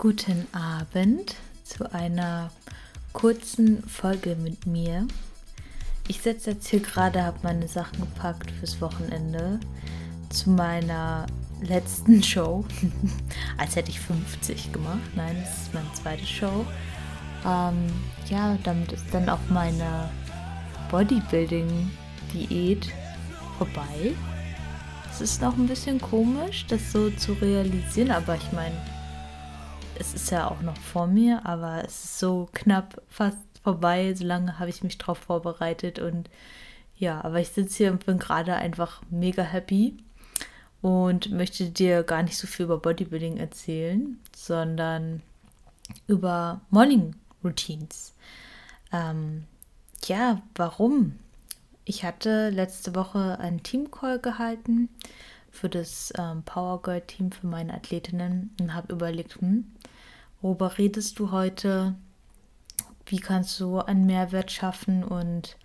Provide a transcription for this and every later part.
Guten Abend zu einer kurzen Folge mit mir. Ich sitze jetzt hier gerade, habe meine Sachen gepackt fürs Wochenende zu meiner letzten Show. Als hätte ich 50 gemacht. Nein, das ist meine zweite Show. Ähm, ja, damit ist dann auch meine Bodybuilding-Diät vorbei. Es ist noch ein bisschen komisch, das so zu realisieren, aber ich meine, es ist ja auch noch vor mir, aber es ist so knapp fast vorbei. So lange habe ich mich drauf vorbereitet und ja, aber ich sitze hier und bin gerade einfach mega happy und möchte dir gar nicht so viel über Bodybuilding erzählen, sondern über Morning Routines. Ähm, ja, warum? Ich hatte letzte Woche einen Teamcall gehalten für das ähm, Power Girl Team für meine Athletinnen und habe überlegt, hm, worüber redest du heute? Wie kannst du einen Mehrwert schaffen? Und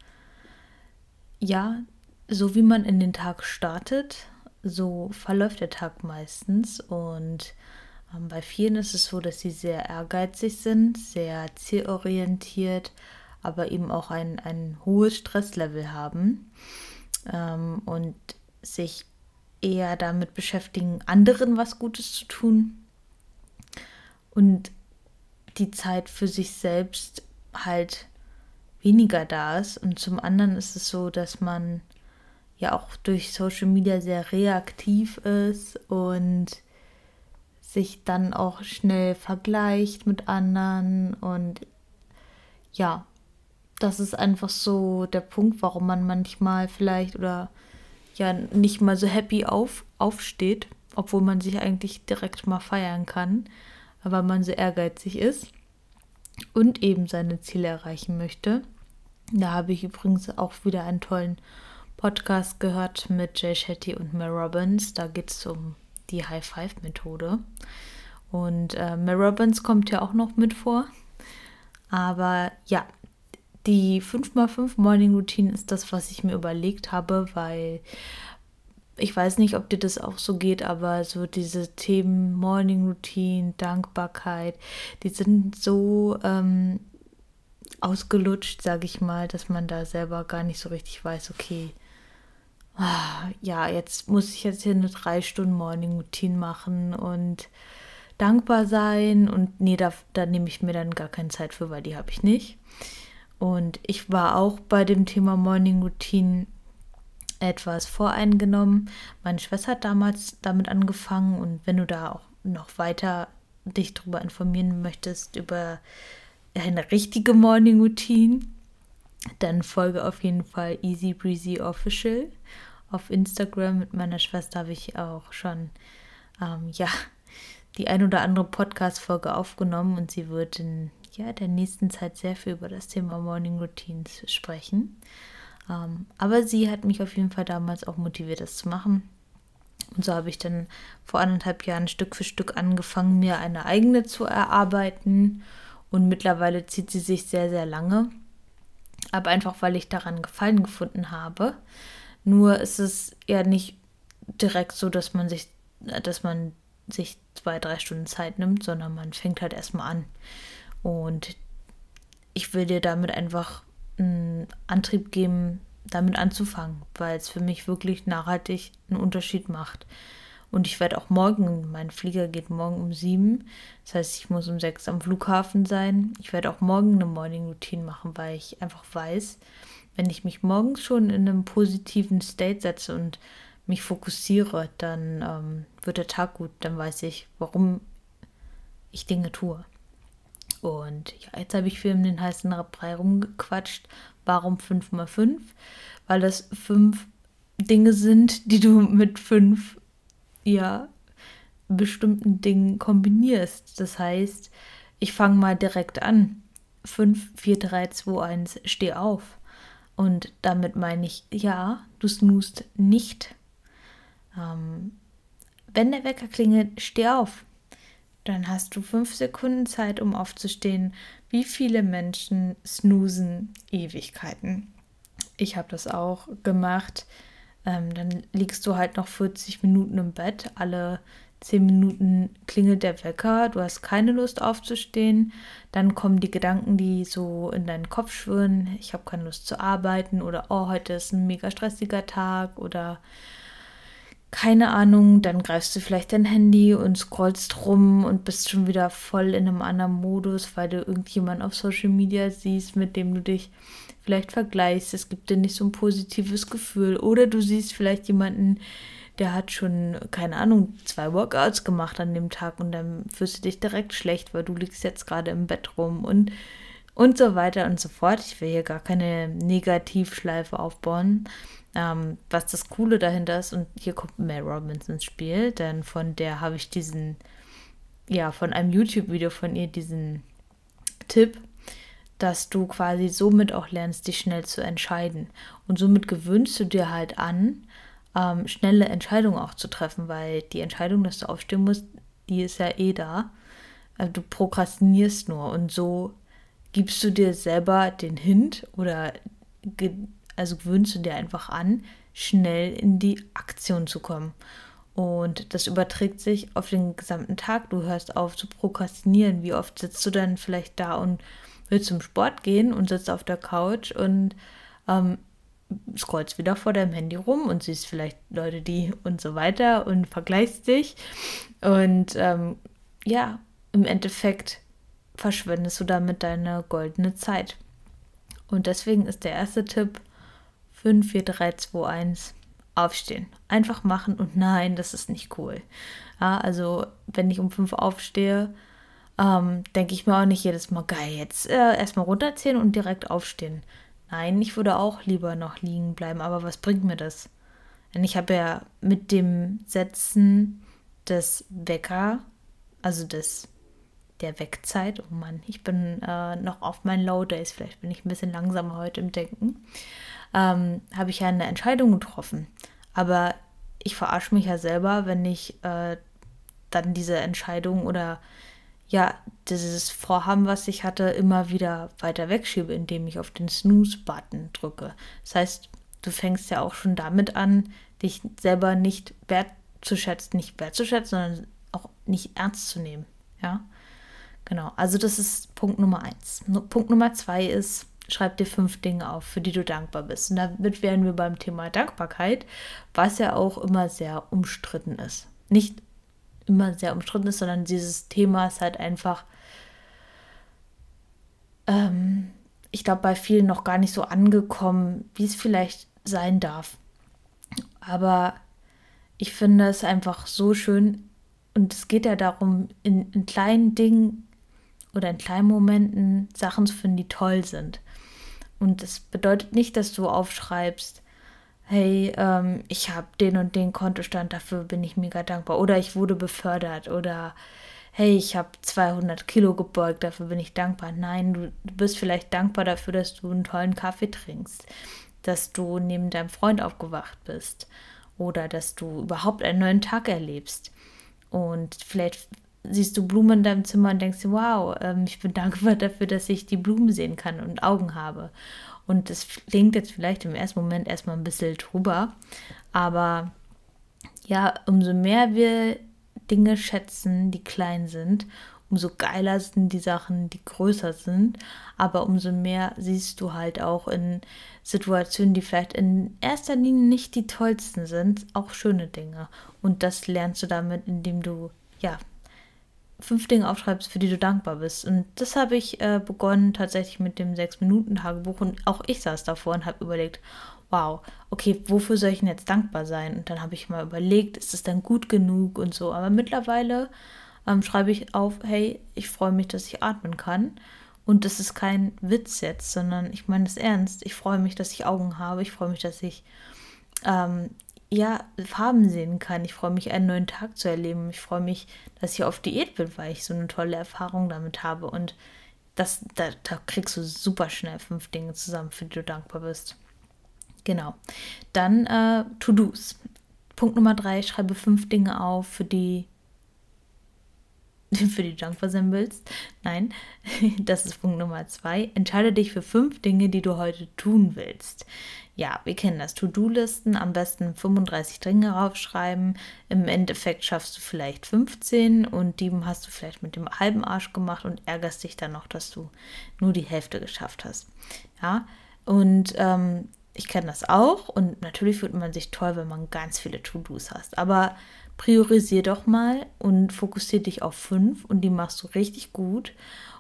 ja, so wie man in den Tag startet, so verläuft der Tag meistens. Und ähm, bei vielen ist es so, dass sie sehr ehrgeizig sind, sehr zielorientiert, aber eben auch ein, ein hohes Stresslevel haben ähm, und sich eher damit beschäftigen, anderen was Gutes zu tun und die Zeit für sich selbst halt weniger da ist. Und zum anderen ist es so, dass man ja auch durch Social Media sehr reaktiv ist und sich dann auch schnell vergleicht mit anderen und ja, das ist einfach so der Punkt, warum man manchmal vielleicht oder ja nicht mal so happy auf, aufsteht, obwohl man sich eigentlich direkt mal feiern kann, weil man so ehrgeizig ist und eben seine Ziele erreichen möchte. Da habe ich übrigens auch wieder einen tollen Podcast gehört mit Jay Shetty und Mel Robbins. Da geht es um die High Five Methode. Und äh, Mel Robbins kommt ja auch noch mit vor. Aber ja, die 5x5 Morning Routine ist das, was ich mir überlegt habe, weil ich weiß nicht, ob dir das auch so geht, aber so diese Themen Morning Routine, Dankbarkeit, die sind so ähm, ausgelutscht, sage ich mal, dass man da selber gar nicht so richtig weiß, okay, ah, ja, jetzt muss ich jetzt hier eine drei Stunden Morning Routine machen und dankbar sein und nee, da, da nehme ich mir dann gar keine Zeit für, weil die habe ich nicht. Und ich war auch bei dem Thema Morning Routine etwas voreingenommen. Meine Schwester hat damals damit angefangen und wenn du da auch noch weiter dich darüber informieren möchtest, über eine richtige Morning Routine, dann folge auf jeden Fall Easy Breezy Official auf Instagram. Mit meiner Schwester habe ich auch schon ähm, ja die ein oder andere Podcast-Folge aufgenommen und sie wird in ja, der nächsten Zeit sehr viel über das Thema Morning Routines sprechen. Ähm, aber sie hat mich auf jeden Fall damals auch motiviert, das zu machen. Und so habe ich dann vor anderthalb Jahren Stück für Stück angefangen, mir eine eigene zu erarbeiten. Und mittlerweile zieht sie sich sehr, sehr lange. Aber einfach, weil ich daran Gefallen gefunden habe. Nur ist es ja nicht direkt so, dass man sich, dass man sich zwei, drei Stunden Zeit nimmt, sondern man fängt halt erstmal an. Und ich will dir damit einfach einen Antrieb geben, damit anzufangen, weil es für mich wirklich nachhaltig einen Unterschied macht. Und ich werde auch morgen, mein Flieger geht morgen um sieben. Das heißt, ich muss um sechs am Flughafen sein. Ich werde auch morgen eine Morning Routine machen, weil ich einfach weiß, wenn ich mich morgens schon in einem positiven State setze und mich fokussiere, dann ähm, wird der Tag gut. Dann weiß ich, warum ich Dinge tue. Und ja, jetzt habe ich um den heißen Brei rumgequatscht. Warum 5 mal 5? Weil das fünf Dinge sind, die du mit fünf, ja, bestimmten Dingen kombinierst. Das heißt, ich fange mal direkt an. 5, 4, 3, 2, 1, steh auf. Und damit meine ich, ja, du snoost nicht. Ähm, wenn der Wecker klingelt, steh auf. Dann hast du fünf Sekunden Zeit, um aufzustehen. Wie viele Menschen snoosen Ewigkeiten? Ich habe das auch gemacht. Ähm, dann liegst du halt noch 40 Minuten im Bett. Alle zehn Minuten klingelt der Wecker, du hast keine Lust aufzustehen, dann kommen die Gedanken, die so in deinen Kopf schwirren, ich habe keine Lust zu arbeiten oder oh, heute ist ein mega stressiger Tag oder keine Ahnung, dann greifst du vielleicht dein Handy und scrollst rum und bist schon wieder voll in einem anderen Modus, weil du irgendjemand auf Social Media siehst, mit dem du dich vielleicht vergleichst. Es gibt dir nicht so ein positives Gefühl. Oder du siehst vielleicht jemanden, der hat schon, keine Ahnung, zwei Workouts gemacht an dem Tag und dann fühlst du dich direkt schlecht, weil du liegst jetzt gerade im Bett rum und, und so weiter und so fort. Ich will hier gar keine Negativschleife aufbauen. Ähm, was das Coole dahinter ist, und hier kommt Mel Robbins ins Spiel, denn von der habe ich diesen, ja, von einem YouTube-Video von ihr diesen Tipp, dass du quasi somit auch lernst, dich schnell zu entscheiden. Und somit gewöhnst du dir halt an, ähm, schnelle Entscheidungen auch zu treffen, weil die Entscheidung, dass du aufstehen musst, die ist ja eh da. Also du prokrastinierst nur und so gibst du dir selber den Hint oder also gewöhnst du dir einfach an, schnell in die Aktion zu kommen. Und das überträgt sich auf den gesamten Tag. Du hörst auf zu prokrastinieren. Wie oft sitzt du dann vielleicht da und willst zum Sport gehen und sitzt auf der Couch und ähm, scrollst wieder vor deinem Handy rum und siehst vielleicht Leute, die und so weiter und vergleichst dich. Und ähm, ja, im Endeffekt verschwendest du damit deine goldene Zeit. Und deswegen ist der erste Tipp, 5, 4, 3, 2, 1. Aufstehen. Einfach machen und nein, das ist nicht cool. Ja, also, wenn ich um 5 aufstehe, ähm, denke ich mir auch nicht jedes Mal, geil, jetzt äh, erstmal runterziehen und direkt aufstehen. Nein, ich würde auch lieber noch liegen bleiben, aber was bringt mir das? Denn ich habe ja mit dem Setzen des Wecker, also des der Wegzeit, oh Mann, ich bin äh, noch auf meinen Low Days, vielleicht bin ich ein bisschen langsamer heute im Denken ähm, habe ich ja eine Entscheidung getroffen. Aber ich verarsche mich ja selber, wenn ich äh, dann diese Entscheidung oder ja, dieses Vorhaben, was ich hatte, immer wieder weiter wegschiebe, indem ich auf den Snooze-Button drücke. Das heißt, du fängst ja auch schon damit an, dich selber nicht wertzuschätzen, nicht wertzuschätzen, sondern auch nicht ernst zu nehmen. Ja, genau. Also das ist Punkt Nummer eins. Punkt Nummer zwei ist, schreib dir fünf Dinge auf, für die du dankbar bist. Und damit wären wir beim Thema Dankbarkeit, was ja auch immer sehr umstritten ist. Nicht immer sehr umstritten ist, sondern dieses Thema ist halt einfach, ähm, ich glaube, bei vielen noch gar nicht so angekommen, wie es vielleicht sein darf. Aber ich finde es einfach so schön und es geht ja darum, in, in kleinen Dingen oder in kleinen Momenten Sachen zu finden, die toll sind. Und das bedeutet nicht, dass du aufschreibst, hey, ähm, ich habe den und den Kontostand, dafür bin ich mega dankbar. Oder ich wurde befördert. Oder hey, ich habe 200 Kilo gebeugt, dafür bin ich dankbar. Nein, du, du bist vielleicht dankbar dafür, dass du einen tollen Kaffee trinkst. Dass du neben deinem Freund aufgewacht bist. Oder dass du überhaupt einen neuen Tag erlebst. Und vielleicht siehst du Blumen in deinem Zimmer und denkst dir, wow, ähm, ich bin dankbar dafür, dass ich die Blumen sehen kann und Augen habe. Und das klingt jetzt vielleicht im ersten Moment erstmal ein bisschen drüber, aber ja, umso mehr wir Dinge schätzen, die klein sind, umso geiler sind die Sachen, die größer sind. Aber umso mehr siehst du halt auch in Situationen, die vielleicht in erster Linie nicht die tollsten sind, auch schöne Dinge. Und das lernst du damit, indem du ja fünf Dinge aufschreibst, für die du dankbar bist. Und das habe ich äh, begonnen tatsächlich mit dem Sechs-Minuten-Tagebuch. Und auch ich saß davor und habe überlegt, wow, okay, wofür soll ich denn jetzt dankbar sein? Und dann habe ich mal überlegt, ist es dann gut genug und so. Aber mittlerweile ähm, schreibe ich auf, hey, ich freue mich, dass ich atmen kann. Und das ist kein Witz jetzt, sondern ich meine es ernst. Ich freue mich, dass ich Augen habe. Ich freue mich, dass ich ähm, ja, Farben sehen kann. Ich freue mich, einen neuen Tag zu erleben. Ich freue mich, dass ich auf Diät bin, weil ich so eine tolle Erfahrung damit habe. Und das, da, da kriegst du super schnell fünf Dinge zusammen, für die du dankbar bist. Genau. Dann äh, To-Dos. Punkt Nummer drei, schreibe fünf Dinge auf, für die für die dankbar sein willst. Nein, das ist Punkt Nummer zwei. Entscheide dich für fünf Dinge, die du heute tun willst. Ja, wir kennen das. To-Do-Listen, am besten 35 Dinge raufschreiben. Im Endeffekt schaffst du vielleicht 15 und die hast du vielleicht mit dem halben Arsch gemacht und ärgerst dich dann noch, dass du nur die Hälfte geschafft hast. Ja, und ähm, ich kenne das auch und natürlich fühlt man sich toll, wenn man ganz viele To-Dos hast. Aber priorisier doch mal und fokussiere dich auf fünf und die machst du richtig gut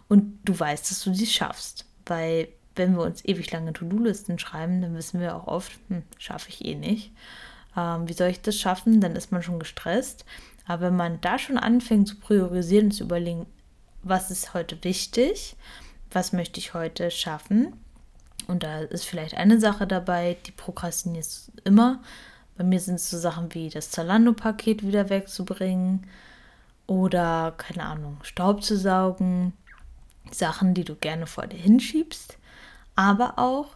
und du weißt, dass du sie schaffst. Weil wenn wir uns ewig lange To-Do-Listen schreiben, dann wissen wir auch oft, hm, schaffe ich eh nicht. Ähm, wie soll ich das schaffen? Dann ist man schon gestresst. Aber wenn man da schon anfängt zu priorisieren und zu überlegen, was ist heute wichtig, was möchte ich heute schaffen, und da ist vielleicht eine Sache dabei, die prokrastinierst immer. Bei mir sind es so Sachen wie das Zalando-Paket wieder wegzubringen oder, keine Ahnung, Staub zu saugen. Sachen, die du gerne vor dir hinschiebst. Aber auch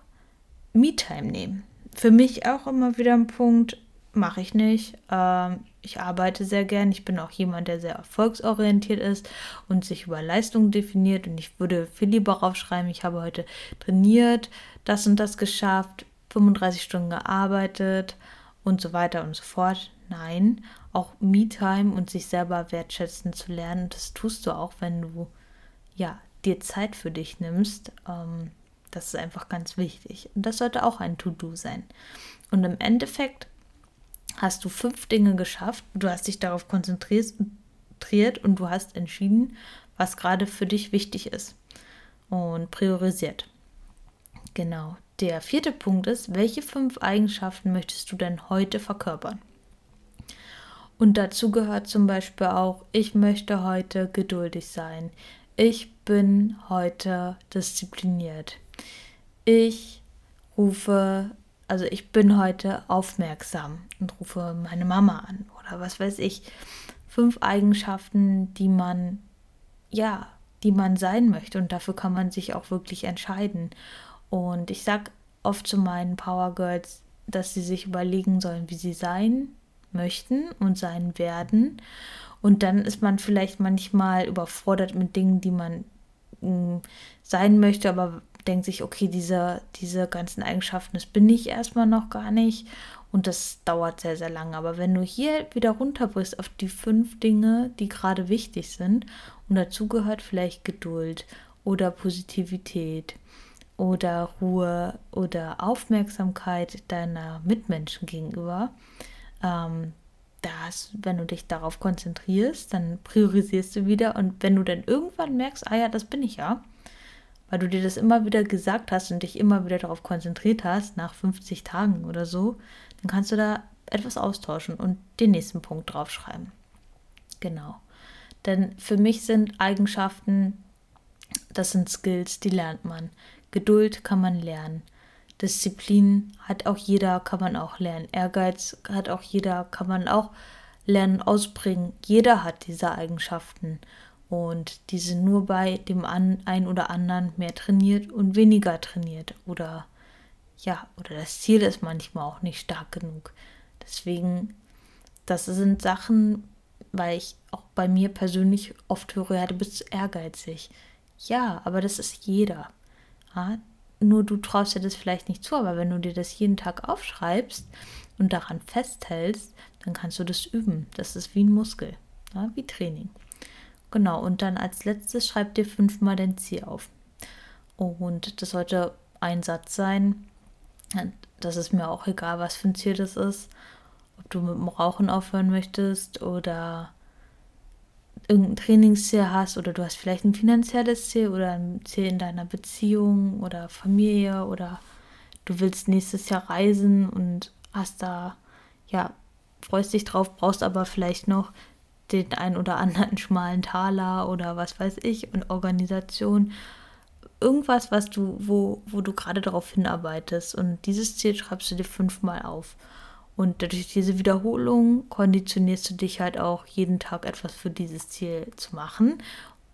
Me-Time nehmen. Für mich auch immer wieder ein Punkt, mache ich nicht. Ähm, ich arbeite sehr gern. Ich bin auch jemand, der sehr erfolgsorientiert ist und sich über Leistung definiert. Und ich würde viel lieber aufschreiben, ich habe heute trainiert, das und das geschafft, 35 Stunden gearbeitet und so weiter und so fort. Nein, auch Me-Time und sich selber wertschätzen zu lernen, das tust du auch, wenn du ja dir Zeit für dich nimmst. Ähm, das ist einfach ganz wichtig. Und das sollte auch ein To-Do sein. Und im Endeffekt hast du fünf Dinge geschafft, du hast dich darauf konzentriert und du hast entschieden, was gerade für dich wichtig ist und priorisiert. Genau. Der vierte Punkt ist, welche fünf Eigenschaften möchtest du denn heute verkörpern? Und dazu gehört zum Beispiel auch, ich möchte heute geduldig sein. Ich bin heute diszipliniert. Ich rufe also ich bin heute aufmerksam und rufe meine Mama an oder was weiß ich. Fünf Eigenschaften, die man, ja, die man sein möchte und dafür kann man sich auch wirklich entscheiden. Und ich sage oft zu meinen Power Girls, dass sie sich überlegen sollen, wie sie sein möchten und sein werden. Und dann ist man vielleicht manchmal überfordert mit Dingen, die man mm, sein möchte, aber denkt sich, okay, diese, diese ganzen Eigenschaften, das bin ich erstmal noch gar nicht. Und das dauert sehr, sehr lange. Aber wenn du hier wieder runterbrichst auf die fünf Dinge, die gerade wichtig sind, und dazu gehört vielleicht Geduld oder Positivität oder Ruhe oder Aufmerksamkeit deiner Mitmenschen gegenüber, ähm, das, wenn du dich darauf konzentrierst, dann priorisierst du wieder und wenn du dann irgendwann merkst, ah ja, das bin ich ja, weil du dir das immer wieder gesagt hast und dich immer wieder darauf konzentriert hast, nach 50 Tagen oder so, dann kannst du da etwas austauschen und den nächsten Punkt draufschreiben. Genau. Denn für mich sind Eigenschaften, das sind Skills, die lernt man. Geduld kann man lernen. Disziplin hat auch jeder, kann man auch lernen. Ehrgeiz hat auch jeder, kann man auch lernen, ausbringen. Jeder hat diese Eigenschaften und die sind nur bei dem einen oder anderen mehr trainiert und weniger trainiert oder ja, oder das Ziel ist manchmal auch nicht stark genug. Deswegen, das sind Sachen, weil ich auch bei mir persönlich oft höre, ja, du bist ehrgeizig. Ja, aber das ist jeder. Ja? Nur du traust dir das vielleicht nicht zu, aber wenn du dir das jeden Tag aufschreibst und daran festhältst, dann kannst du das üben. Das ist wie ein Muskel, ja? wie Training. Genau, und dann als letztes schreib dir fünfmal dein Ziel auf. Und das sollte ein Satz sein. Das ist mir auch egal, was für ein Ziel das ist. Ob du mit dem Rauchen aufhören möchtest oder irgendein Trainingsziel hast oder du hast vielleicht ein finanzielles Ziel oder ein Ziel in deiner Beziehung oder Familie oder du willst nächstes Jahr reisen und hast da, ja, freust dich drauf, brauchst aber vielleicht noch den ein oder anderen schmalen Taler oder was weiß ich und Organisation. Irgendwas, was du, wo, wo du gerade darauf hinarbeitest. Und dieses Ziel schreibst du dir fünfmal auf. Und durch diese Wiederholung konditionierst du dich halt auch jeden Tag etwas für dieses Ziel zu machen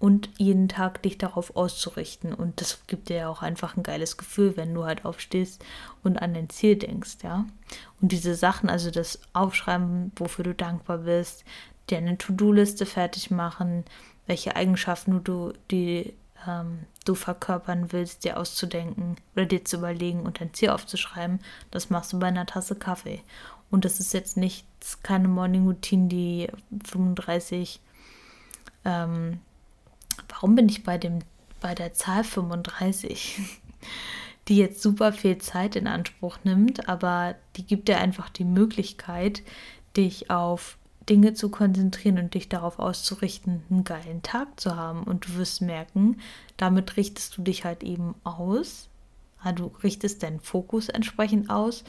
und jeden Tag dich darauf auszurichten. Und das gibt dir ja auch einfach ein geiles Gefühl, wenn du halt aufstehst und an dein Ziel denkst, ja. Und diese Sachen, also das Aufschreiben, wofür du dankbar bist, dir eine To-Do-Liste fertig machen, welche Eigenschaften du, die ähm, du verkörpern willst, dir auszudenken oder dir zu überlegen und ein Ziel aufzuschreiben. Das machst du bei einer Tasse Kaffee. Und das ist jetzt nicht keine Morning Routine, die 35. Ähm, warum bin ich bei dem bei der Zahl 35? die jetzt super viel Zeit in Anspruch nimmt, aber die gibt dir einfach die Möglichkeit, dich auf Dinge zu konzentrieren und dich darauf auszurichten, einen geilen Tag zu haben. Und du wirst merken, damit richtest du dich halt eben aus. Du richtest deinen Fokus entsprechend aus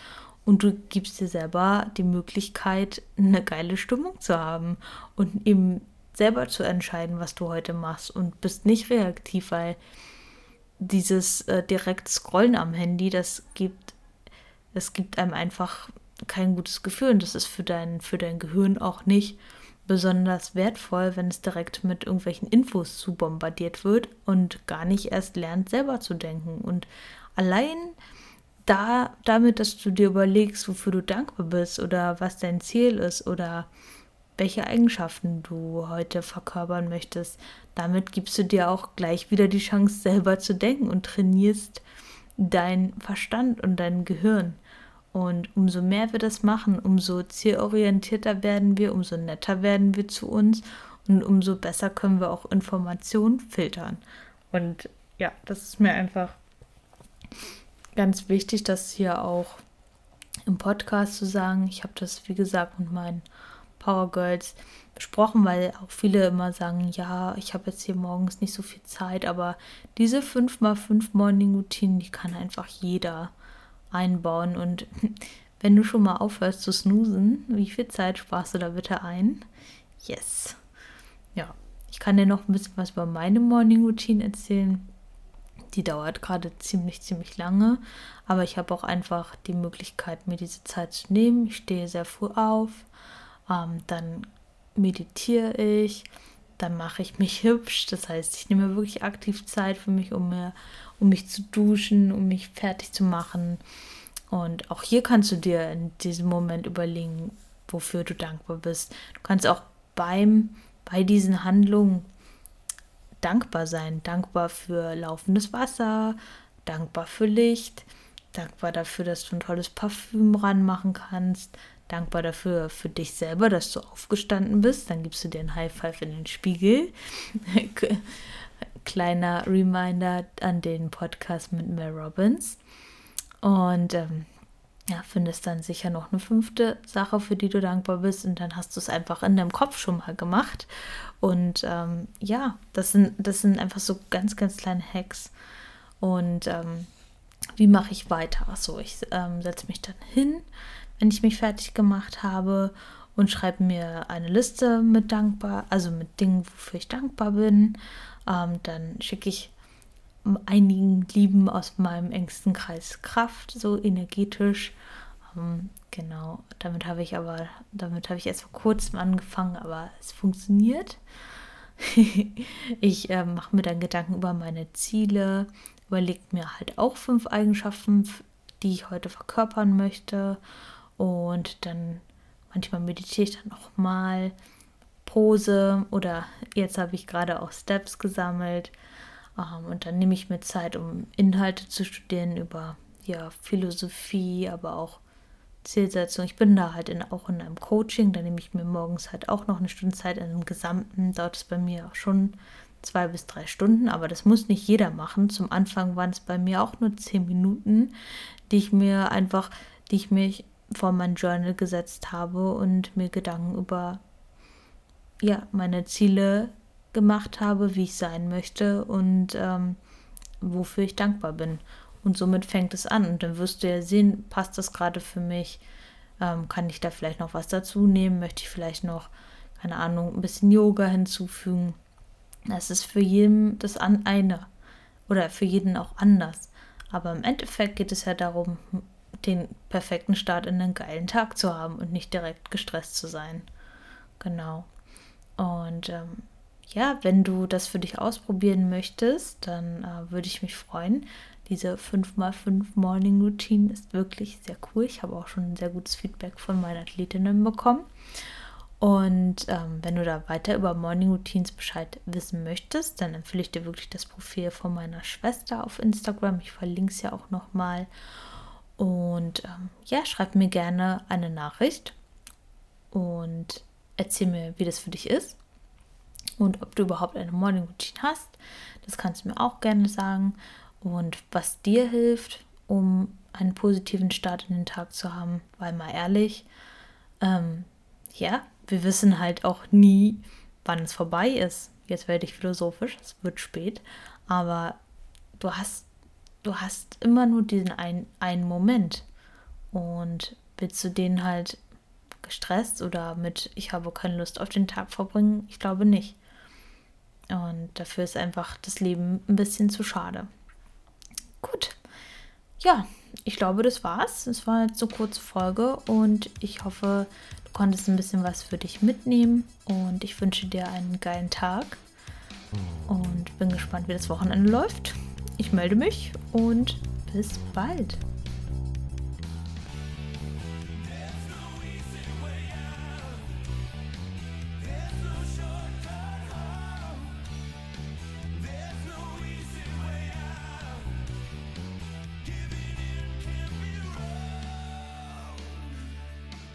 und du gibst dir selber die Möglichkeit, eine geile Stimmung zu haben und eben selber zu entscheiden, was du heute machst und bist nicht reaktiv, weil dieses äh, direkt Scrollen am Handy, das gibt, das gibt einem einfach kein gutes Gefühl und das ist für dein, für dein Gehirn auch nicht besonders wertvoll, wenn es direkt mit irgendwelchen Infos zu bombardiert wird und gar nicht erst lernt, selber zu denken. Und allein da, damit, dass du dir überlegst, wofür du dankbar bist oder was dein Ziel ist oder welche Eigenschaften du heute verkörpern möchtest, damit gibst du dir auch gleich wieder die Chance, selber zu denken und trainierst deinen Verstand und dein Gehirn. Und umso mehr wir das machen, umso zielorientierter werden wir, umso netter werden wir zu uns und umso besser können wir auch Informationen filtern. Und ja, das ist mir einfach ganz wichtig, das hier auch im Podcast zu sagen. Ich habe das, wie gesagt, mit meinen Power Girls besprochen, weil auch viele immer sagen, ja, ich habe jetzt hier morgens nicht so viel Zeit, aber diese 5x5 Morning Routinen, die kann einfach jeder einbauen. Und wenn du schon mal aufhörst zu snoosen, wie viel Zeit sparst du da bitte ein? Yes. Ja, ich kann dir noch ein bisschen was über meine Morning Routine erzählen. Die dauert gerade ziemlich, ziemlich lange, aber ich habe auch einfach die Möglichkeit, mir diese Zeit zu nehmen. Ich stehe sehr früh auf, ähm, dann meditiere ich, dann mache ich mich hübsch. Das heißt, ich nehme wirklich aktiv Zeit für mich, um, mir, um mich zu duschen, um mich fertig zu machen. Und auch hier kannst du dir in diesem Moment überlegen, wofür du dankbar bist. Du kannst auch beim, bei diesen Handlungen dankbar sein. Dankbar für laufendes Wasser, dankbar für Licht, dankbar dafür, dass du ein tolles Parfüm ranmachen kannst, dankbar dafür für dich selber, dass du aufgestanden bist. Dann gibst du dir ein High Five in den Spiegel. Kleiner Reminder an den Podcast mit Mel Robbins. Und ähm, ja, findest dann sicher noch eine fünfte Sache, für die du dankbar bist. Und dann hast du es einfach in deinem Kopf schon mal gemacht. Und ähm, ja, das sind, das sind einfach so ganz, ganz kleine Hacks. Und ähm, wie mache ich weiter? So, ich ähm, setze mich dann hin, wenn ich mich fertig gemacht habe und schreibe mir eine Liste mit dankbar, also mit Dingen, wofür ich dankbar bin. Ähm, dann schicke ich einigen Lieben aus meinem engsten Kreis Kraft, so energetisch. Ähm, genau, damit habe ich aber, damit habe ich erst vor kurzem angefangen, aber es funktioniert. ich äh, mache mir dann Gedanken über meine Ziele, überlege mir halt auch fünf Eigenschaften, die ich heute verkörpern möchte und dann manchmal meditiere ich dann auch mal Pose oder jetzt habe ich gerade auch Steps gesammelt. Ähm, und dann nehme ich mir Zeit, um Inhalte zu studieren über ja, Philosophie, aber auch Zielsetzung. Ich bin da halt in, auch in einem Coaching, da nehme ich mir morgens halt auch noch eine Stunde Zeit. In einem Gesamten dauert es bei mir auch schon zwei bis drei Stunden, aber das muss nicht jeder machen. Zum Anfang waren es bei mir auch nur zehn Minuten, die ich mir einfach, die ich mich vor mein Journal gesetzt habe und mir Gedanken über ja, meine Ziele gemacht habe, wie ich sein möchte und ähm, wofür ich dankbar bin. Und somit fängt es an. Und dann wirst du ja sehen, passt das gerade für mich? Ähm, kann ich da vielleicht noch was dazu nehmen? Möchte ich vielleicht noch, keine Ahnung, ein bisschen Yoga hinzufügen? Das ist für jeden das eine oder für jeden auch anders. Aber im Endeffekt geht es ja darum, den perfekten Start in einen geilen Tag zu haben und nicht direkt gestresst zu sein. Genau. Und ähm, ja, wenn du das für dich ausprobieren möchtest, dann äh, würde ich mich freuen. Diese 5x5 Morning Routine ist wirklich sehr cool. Ich habe auch schon sehr gutes Feedback von meinen Athletinnen bekommen. Und ähm, wenn du da weiter über Morning Routines Bescheid wissen möchtest, dann empfehle ich dir wirklich das Profil von meiner Schwester auf Instagram. Ich verlinke es ja auch nochmal. Und ähm, ja, schreib mir gerne eine Nachricht und erzähl mir, wie das für dich ist und ob du überhaupt eine Morning Routine hast. Das kannst du mir auch gerne sagen und was dir hilft, um einen positiven Start in den Tag zu haben, weil mal ehrlich, ähm, ja, wir wissen halt auch nie, wann es vorbei ist. Jetzt werde ich philosophisch, es wird spät, aber du hast, du hast immer nur diesen ein, einen Moment und willst du den halt gestresst oder mit ich habe keine Lust auf den Tag verbringen? Ich glaube nicht. Und dafür ist einfach das Leben ein bisschen zu schade. Gut. Ja, ich glaube, das war's. Es war jetzt so kurze Folge und ich hoffe, du konntest ein bisschen was für dich mitnehmen und ich wünsche dir einen geilen Tag und bin gespannt, wie das Wochenende läuft. Ich melde mich und bis bald.